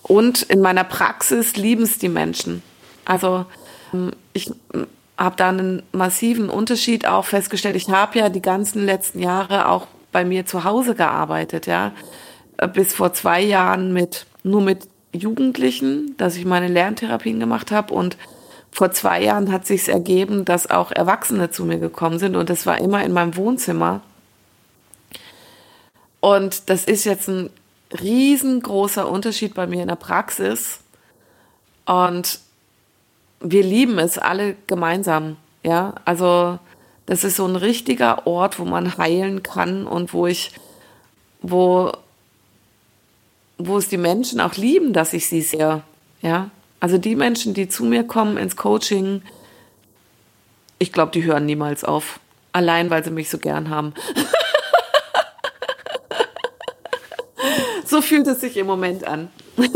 Und in meiner Praxis lieben es die Menschen. Also ähm, ich habe da einen massiven Unterschied auch festgestellt. Ich habe ja die ganzen letzten Jahre auch bei mir zu Hause gearbeitet, ja. Bis vor zwei Jahren mit, nur mit Jugendlichen, dass ich meine Lerntherapien gemacht habe und vor zwei Jahren hat sich ergeben, dass auch Erwachsene zu mir gekommen sind und das war immer in meinem Wohnzimmer. Und das ist jetzt ein riesengroßer Unterschied bei mir in der Praxis. Und wir lieben es alle gemeinsam. Ja, also das ist so ein richtiger Ort, wo man heilen kann und wo ich, wo, wo es die Menschen auch lieben, dass ich sie sehe. Ja, also die Menschen, die zu mir kommen ins Coaching, ich glaube, die hören niemals auf. Allein, weil sie mich so gern haben. <laughs> so fühlt es sich im Moment an. <laughs>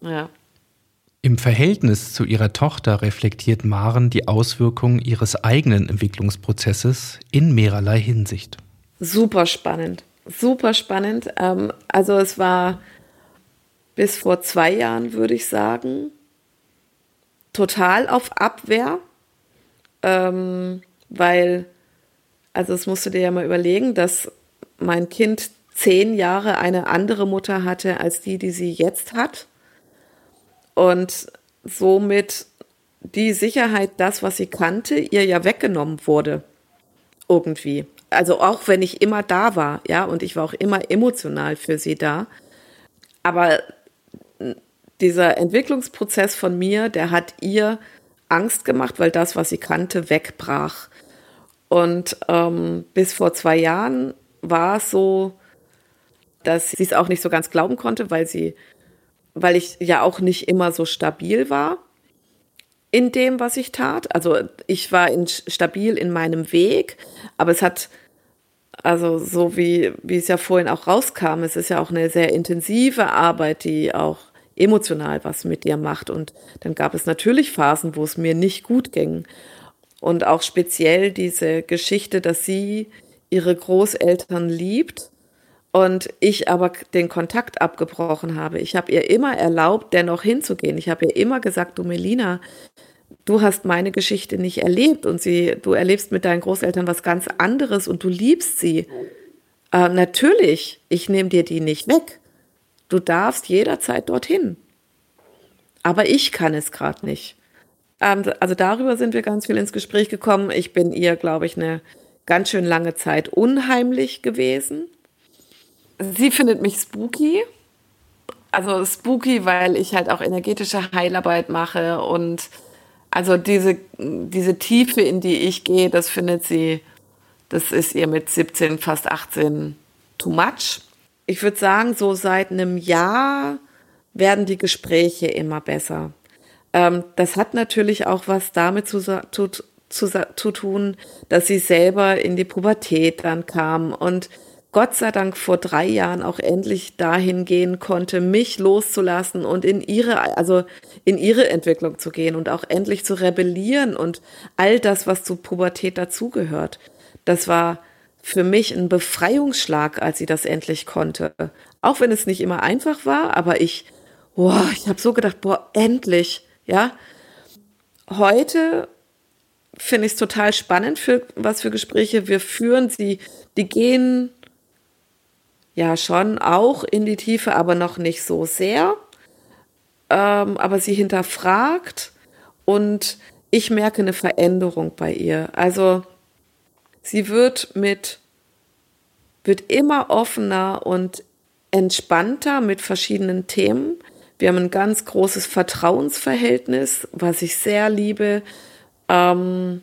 ja. Im Verhältnis zu ihrer Tochter reflektiert Maren die Auswirkungen ihres eigenen Entwicklungsprozesses in mehrerlei Hinsicht. Super spannend, super spannend. Ähm, also es war bis vor zwei Jahren, würde ich sagen, total auf Abwehr, ähm, weil, also es musst du dir ja mal überlegen, dass mein Kind zehn Jahre eine andere Mutter hatte als die, die sie jetzt hat. Und somit die Sicherheit, das, was sie kannte, ihr ja weggenommen wurde. Irgendwie. Also auch wenn ich immer da war, ja, und ich war auch immer emotional für sie da. Aber dieser Entwicklungsprozess von mir, der hat ihr Angst gemacht, weil das, was sie kannte, wegbrach. Und ähm, bis vor zwei Jahren war es so, dass sie es auch nicht so ganz glauben konnte, weil sie, weil ich ja auch nicht immer so stabil war in dem, was ich tat. Also ich war in, stabil in meinem Weg, aber es hat, also so wie, wie es ja vorhin auch rauskam, es ist ja auch eine sehr intensive Arbeit, die auch emotional was mit dir macht. Und dann gab es natürlich Phasen, wo es mir nicht gut ging. Und auch speziell diese Geschichte, dass sie ihre Großeltern liebt und ich aber den Kontakt abgebrochen habe. Ich habe ihr immer erlaubt, dennoch hinzugehen. Ich habe ihr immer gesagt, du Melina, du hast meine Geschichte nicht erlebt und sie, du erlebst mit deinen Großeltern was ganz anderes und du liebst sie. Äh, natürlich, ich nehme dir die nicht weg. Du darfst jederzeit dorthin. Aber ich kann es gerade nicht. Ähm, also darüber sind wir ganz viel ins Gespräch gekommen. Ich bin ihr, glaube ich, eine ganz schön lange Zeit unheimlich gewesen. Sie findet mich spooky. Also spooky, weil ich halt auch energetische Heilarbeit mache und also diese, diese Tiefe, in die ich gehe, das findet sie, das ist ihr mit 17, fast 18 too much ich würde sagen, so seit einem Jahr werden die Gespräche immer besser. Ähm, das hat natürlich auch was damit zu, zu, zu, zu tun, dass sie selber in die Pubertät dann kam und Gott sei Dank vor drei Jahren auch endlich dahin gehen konnte, mich loszulassen und in ihre, also in ihre Entwicklung zu gehen und auch endlich zu rebellieren und all das, was zu Pubertät dazugehört. Das war für mich ein Befreiungsschlag, als sie das endlich konnte. Auch wenn es nicht immer einfach war, aber ich, boah, ich habe so gedacht, boah, endlich, ja. Heute finde ich es total spannend, für was für Gespräche wir führen. Sie, die gehen ja schon auch in die Tiefe, aber noch nicht so sehr. Ähm, aber sie hinterfragt und ich merke eine Veränderung bei ihr. Also Sie wird mit wird immer offener und entspannter mit verschiedenen Themen. Wir haben ein ganz großes Vertrauensverhältnis, was ich sehr liebe. Ähm,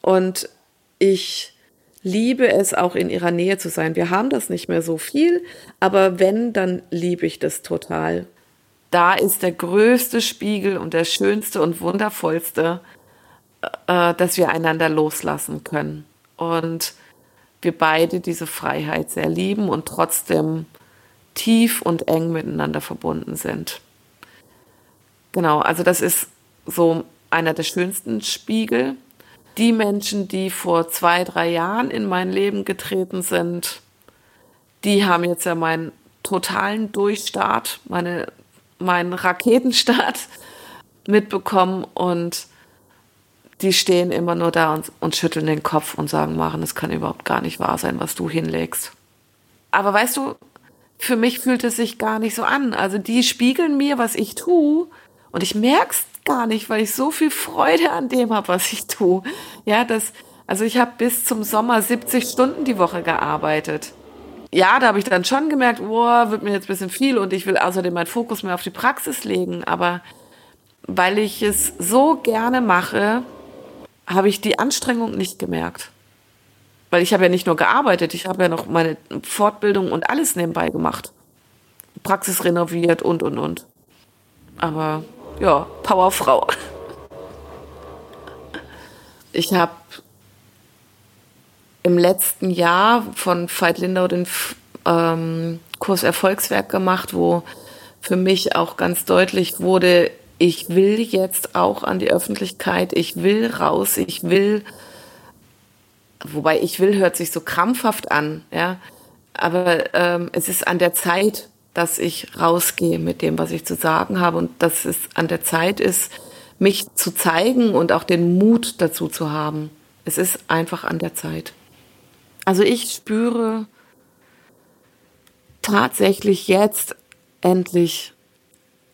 und ich liebe es auch in ihrer Nähe zu sein. Wir haben das nicht mehr so viel, aber wenn, dann liebe ich das total. Da ist der größte Spiegel und der schönste und wundervollste, äh, dass wir einander loslassen können. Und wir beide diese Freiheit sehr lieben und trotzdem tief und eng miteinander verbunden sind. Genau, also das ist so einer der schönsten Spiegel. Die Menschen, die vor zwei, drei Jahren in mein Leben getreten sind, die haben jetzt ja meinen totalen Durchstart, meine, meinen Raketenstart <laughs> mitbekommen und die stehen immer nur da und, und schütteln den Kopf und sagen, Maren, es kann überhaupt gar nicht wahr sein, was du hinlegst. Aber weißt du, für mich fühlt es sich gar nicht so an. Also die spiegeln mir, was ich tue und ich merk's gar nicht, weil ich so viel Freude an dem habe, was ich tue. Ja, das, also ich habe bis zum Sommer 70 Stunden die Woche gearbeitet. Ja, da habe ich dann schon gemerkt, boah, wird mir jetzt ein bisschen viel und ich will außerdem meinen Fokus mehr auf die Praxis legen. Aber weil ich es so gerne mache, habe ich die Anstrengung nicht gemerkt. Weil ich habe ja nicht nur gearbeitet, ich habe ja noch meine Fortbildung und alles nebenbei gemacht. Praxis renoviert und, und, und. Aber ja, Powerfrau. Ich habe im letzten Jahr von Veit Lindau den ähm, Kurs Erfolgswerk gemacht, wo für mich auch ganz deutlich wurde, ich will jetzt auch an die Öffentlichkeit, ich will raus, ich will, wobei ich will hört sich so krampfhaft an, ja, aber ähm, es ist an der Zeit, dass ich rausgehe mit dem, was ich zu sagen habe und dass es an der Zeit ist, mich zu zeigen und auch den Mut dazu zu haben. Es ist einfach an der Zeit. Also ich spüre tatsächlich jetzt endlich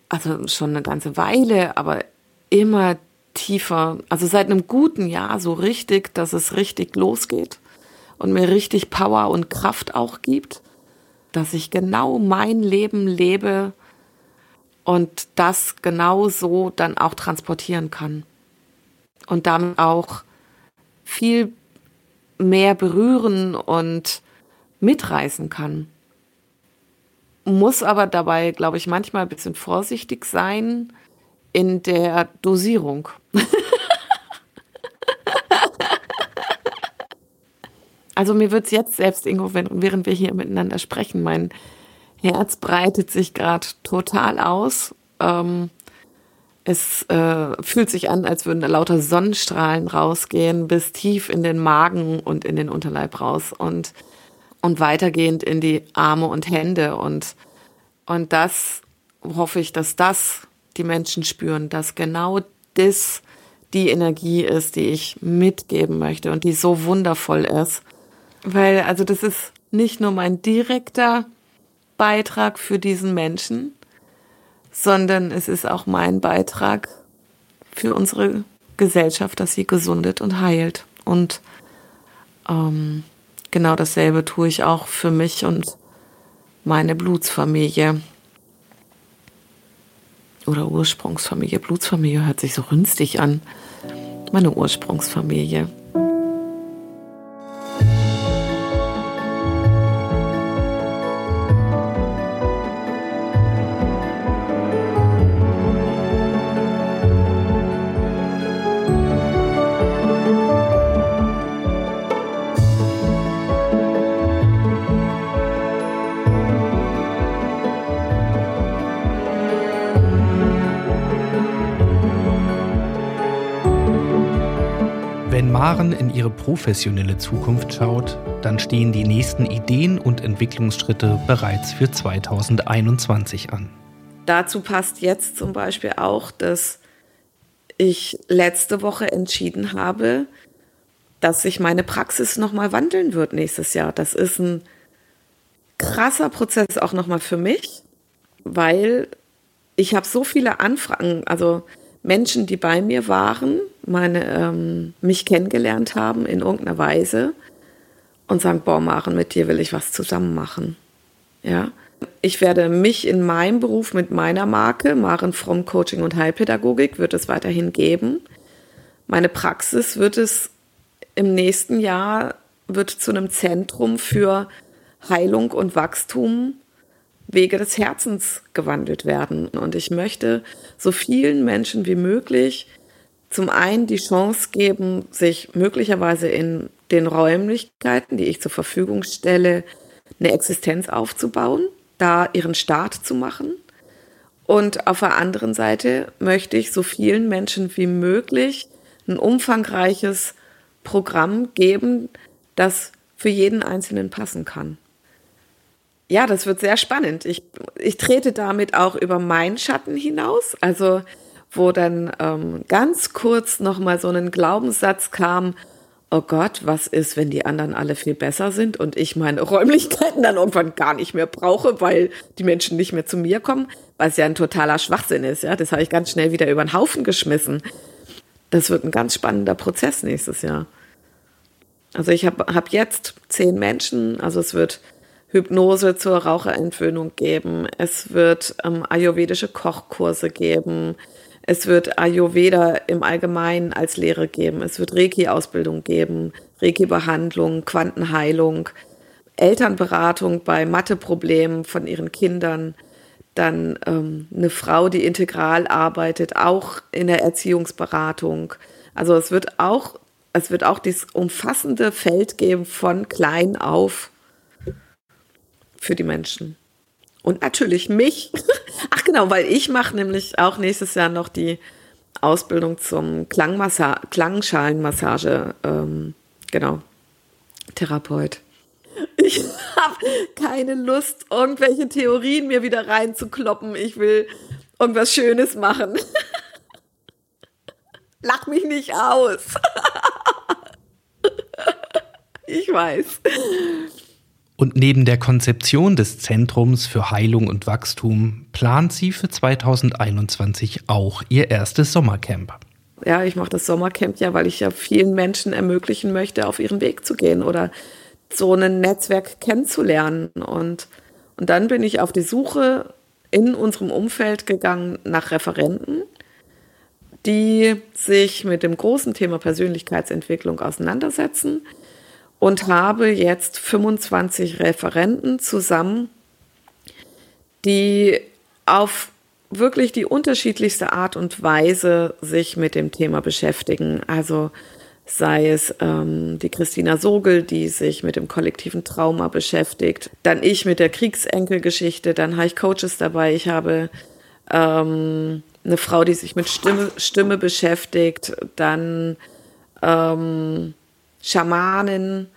also schon eine ganze Weile, aber immer tiefer, also seit einem guten Jahr so richtig, dass es richtig losgeht und mir richtig Power und Kraft auch gibt, dass ich genau mein Leben lebe und das genau so dann auch transportieren kann und damit auch viel mehr berühren und mitreißen kann muss aber dabei, glaube ich, manchmal ein bisschen vorsichtig sein in der Dosierung. <laughs> also mir wird es jetzt selbst, Ingo, während wir hier miteinander sprechen, mein Herz breitet sich gerade total aus. Ähm, es äh, fühlt sich an, als würden da lauter Sonnenstrahlen rausgehen, bis tief in den Magen und in den Unterleib raus. Und und weitergehend in die Arme und Hände. Und, und das hoffe ich, dass das die Menschen spüren, dass genau das die Energie ist, die ich mitgeben möchte und die so wundervoll ist. Weil, also das ist nicht nur mein direkter Beitrag für diesen Menschen, sondern es ist auch mein Beitrag für unsere Gesellschaft, dass sie gesundet und heilt. Und ähm, genau dasselbe tue ich auch für mich und meine Blutsfamilie. Oder Ursprungsfamilie. Blutsfamilie hört sich so rünstig an. Meine Ursprungsfamilie. Maren in ihre professionelle Zukunft schaut, dann stehen die nächsten Ideen und Entwicklungsschritte bereits für 2021 an. Dazu passt jetzt zum Beispiel auch, dass ich letzte Woche entschieden habe, dass sich meine Praxis nochmal wandeln wird nächstes Jahr. Das ist ein krasser Prozess auch nochmal für mich, weil ich habe so viele Anfragen, also Menschen, die bei mir waren, meine, ähm, mich kennengelernt haben in irgendeiner Weise und sagen, boah, Maren, mit dir will ich was zusammen machen. Ja. Ich werde mich in meinem Beruf mit meiner Marke, Maren Fromm Coaching und Heilpädagogik, wird es weiterhin geben. Meine Praxis wird es im nächsten Jahr, wird zu einem Zentrum für Heilung und Wachstum Wege des Herzens gewandelt werden. Und ich möchte so vielen Menschen wie möglich zum einen die Chance geben, sich möglicherweise in den Räumlichkeiten, die ich zur Verfügung stelle, eine Existenz aufzubauen, da ihren Start zu machen. Und auf der anderen Seite möchte ich so vielen Menschen wie möglich ein umfangreiches Programm geben, das für jeden Einzelnen passen kann. Ja, das wird sehr spannend. Ich, ich trete damit auch über meinen Schatten hinaus. Also, wo dann ähm, ganz kurz nochmal so ein Glaubenssatz kam, oh Gott, was ist, wenn die anderen alle viel besser sind und ich meine Räumlichkeiten dann irgendwann gar nicht mehr brauche, weil die Menschen nicht mehr zu mir kommen, was ja ein totaler Schwachsinn ist. Ja, das habe ich ganz schnell wieder über den Haufen geschmissen. Das wird ein ganz spannender Prozess nächstes Jahr. Also ich habe hab jetzt zehn Menschen, also es wird Hypnose zur Raucherentwöhnung geben. Es wird ähm, ayurvedische Kochkurse geben. Es wird Ayurveda im Allgemeinen als Lehre geben. Es wird Reiki-Ausbildung geben, Reiki-Behandlung, Quantenheilung, Elternberatung bei Matheproblemen von ihren Kindern. Dann ähm, eine Frau, die integral arbeitet, auch in der Erziehungsberatung. Also es wird auch, es wird auch dieses umfassende Feld geben von klein auf für die Menschen. Und natürlich mich. <laughs> Ach genau, weil ich mache nämlich auch nächstes Jahr noch die Ausbildung zum Klangmassa Klangschalenmassage, ähm, genau, Therapeut. Ich <laughs> habe keine Lust, irgendwelche Theorien mir wieder reinzukloppen. Ich will irgendwas Schönes machen. <laughs> Lach mich nicht aus. ich weiß. Und neben der Konzeption des Zentrums für Heilung und Wachstum plant sie für 2021 auch ihr erstes Sommercamp. Ja, ich mache das Sommercamp ja, weil ich ja vielen Menschen ermöglichen möchte, auf ihren Weg zu gehen oder so ein Netzwerk kennenzulernen. Und, und dann bin ich auf die Suche in unserem Umfeld gegangen nach Referenten, die sich mit dem großen Thema Persönlichkeitsentwicklung auseinandersetzen und habe jetzt 25 Referenten zusammen, die auf wirklich die unterschiedlichste Art und Weise sich mit dem Thema beschäftigen. Also sei es ähm, die Christina Sogel, die sich mit dem kollektiven Trauma beschäftigt, dann ich mit der Kriegsenkelgeschichte, dann habe ich Coaches dabei, ich habe ähm, eine Frau, die sich mit Stimme, Stimme beschäftigt, dann ähm, Schamanen,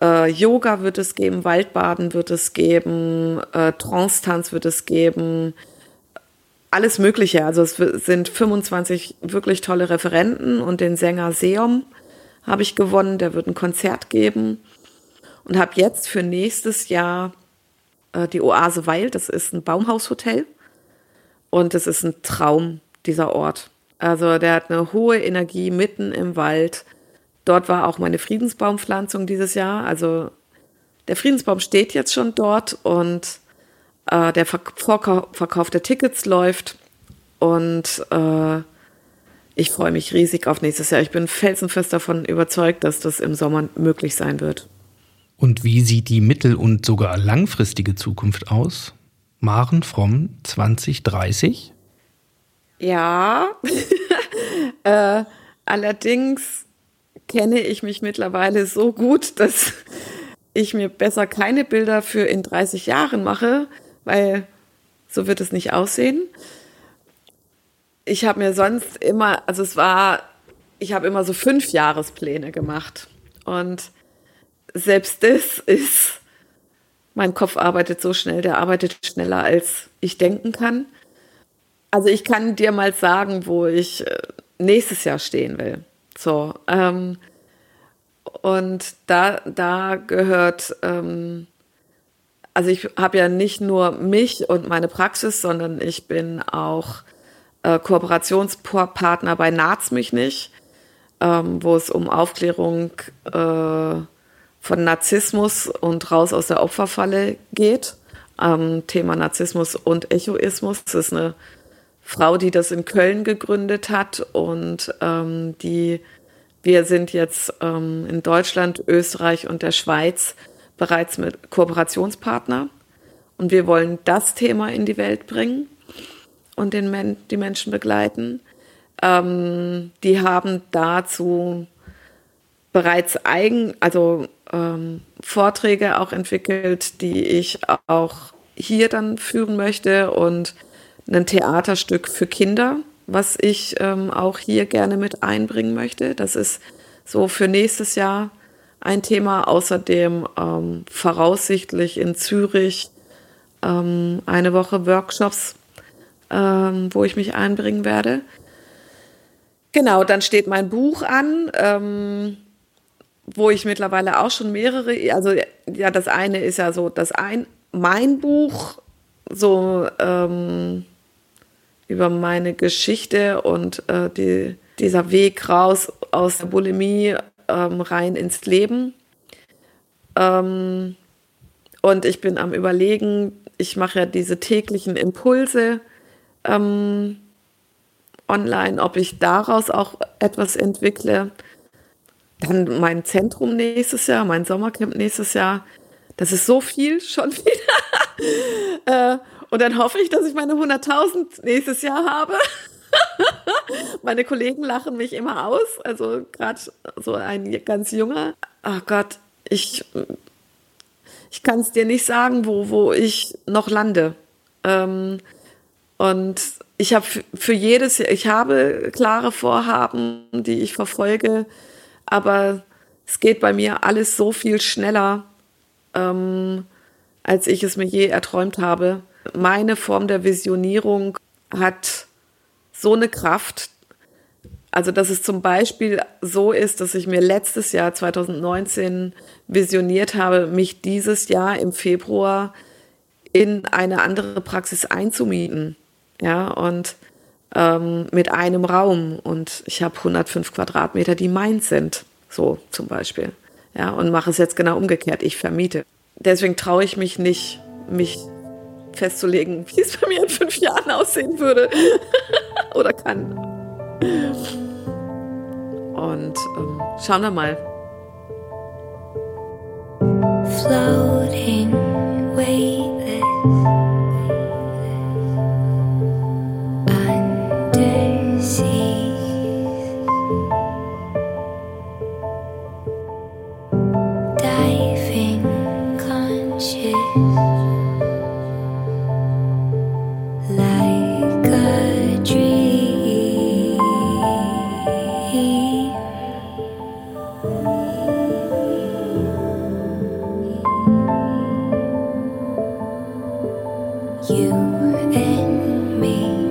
äh, Yoga wird es geben, Waldbaden wird es geben, äh, Trance-Tanz wird es geben, alles Mögliche. Also es sind 25 wirklich tolle Referenten und den Sänger Seom habe ich gewonnen, der wird ein Konzert geben und habe jetzt für nächstes Jahr äh, die Oase Weil, das ist ein Baumhaushotel und es ist ein Traum, dieser Ort. Also der hat eine hohe Energie mitten im Wald Dort war auch meine Friedensbaumpflanzung dieses Jahr. Also der Friedensbaum steht jetzt schon dort und äh, der Verkauf der Tickets läuft. Und äh, ich freue mich riesig auf nächstes Jahr. Ich bin felsenfest davon überzeugt, dass das im Sommer möglich sein wird. Und wie sieht die mittel- und sogar langfristige Zukunft aus? Maren Fromm 2030? Ja, <laughs> äh, allerdings kenne ich mich mittlerweile so gut, dass ich mir besser keine Bilder für in 30 Jahren mache, weil so wird es nicht aussehen. Ich habe mir sonst immer, also es war, ich habe immer so fünf Jahrespläne gemacht. Und selbst das ist, mein Kopf arbeitet so schnell, der arbeitet schneller, als ich denken kann. Also ich kann dir mal sagen, wo ich äh, nächstes Jahr stehen will. So, ähm, und da, da gehört, ähm, also ich habe ja nicht nur mich und meine Praxis, sondern ich bin auch äh, Kooperationspartner bei Naz mich nicht, ähm, wo es um Aufklärung äh, von Narzissmus und raus aus der Opferfalle geht. Ähm, Thema Narzissmus und Echoismus. Das ist eine Frau, die das in Köln gegründet hat. Und ähm, die wir sind jetzt ähm, in Deutschland, Österreich und der Schweiz bereits mit Kooperationspartner. Und wir wollen das Thema in die Welt bringen und den Men die Menschen begleiten. Ähm, die haben dazu bereits eigen, also ähm, Vorträge auch entwickelt, die ich auch hier dann führen möchte. Und ein Theaterstück für Kinder, was ich ähm, auch hier gerne mit einbringen möchte. Das ist so für nächstes Jahr ein Thema. Außerdem ähm, voraussichtlich in Zürich ähm, eine Woche Workshops, ähm, wo ich mich einbringen werde. Genau, dann steht mein Buch an, ähm, wo ich mittlerweile auch schon mehrere, also ja, das eine ist ja so, das ein, mein Buch, so ähm, über meine Geschichte und äh, die, dieser Weg raus aus der Bulimie ähm, rein ins Leben. Ähm, und ich bin am Überlegen, ich mache ja diese täglichen Impulse ähm, online, ob ich daraus auch etwas entwickle. Dann mein Zentrum nächstes Jahr, mein Sommercamp nächstes Jahr. Das ist so viel schon <laughs> wieder. äh, und dann hoffe ich, dass ich meine 100.000 nächstes Jahr habe. <laughs> meine Kollegen lachen mich immer aus. Also gerade so ein ganz junger. Ach Gott, ich, ich kann es dir nicht sagen, wo, wo ich noch lande. Ähm, und ich habe für jedes, ich habe klare Vorhaben, die ich verfolge, aber es geht bei mir alles so viel schneller, ähm, als ich es mir je erträumt habe. Meine Form der Visionierung hat so eine Kraft, also dass es zum Beispiel so ist, dass ich mir letztes Jahr 2019 visioniert habe, mich dieses Jahr im Februar in eine andere Praxis einzumieten. Ja, und ähm, mit einem Raum. Und ich habe 105 Quadratmeter, die meins sind, so zum Beispiel, ja, und mache es jetzt genau umgekehrt, ich vermiete. Deswegen traue ich mich nicht, mich festzulegen, wie es bei mir in fünf Jahren aussehen würde <laughs> oder kann. Und ähm, schauen wir mal. Floating weightless. you in me.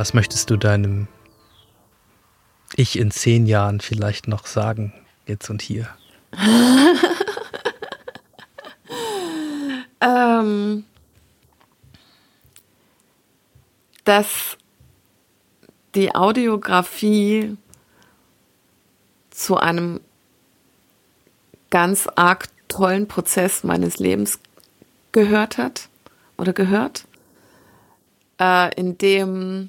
Was möchtest du deinem Ich in zehn Jahren vielleicht noch sagen, jetzt und hier? <laughs> ähm, dass die Audiografie zu einem ganz arg tollen Prozess meines Lebens gehört hat oder gehört, äh, in dem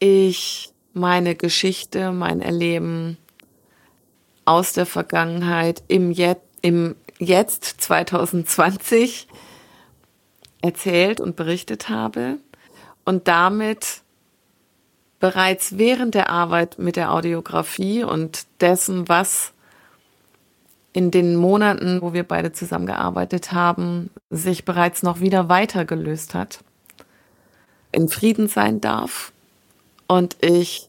ich meine Geschichte, mein Erleben aus der Vergangenheit im, Jet, im Jetzt 2020 erzählt und berichtet habe und damit bereits während der Arbeit mit der Audiografie und dessen, was in den Monaten, wo wir beide zusammengearbeitet haben, sich bereits noch wieder weiter gelöst hat, in Frieden sein darf. Und ich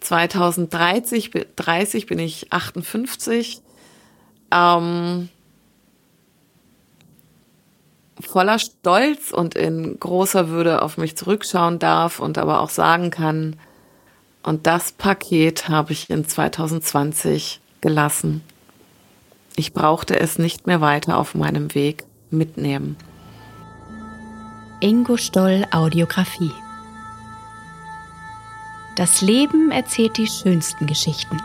2030 30 bin ich 58, ähm, voller Stolz und in großer Würde auf mich zurückschauen darf und aber auch sagen kann, und das Paket habe ich in 2020 gelassen. Ich brauchte es nicht mehr weiter auf meinem Weg mitnehmen. Ingo Stoll Audiografie das Leben erzählt die schönsten Geschichten.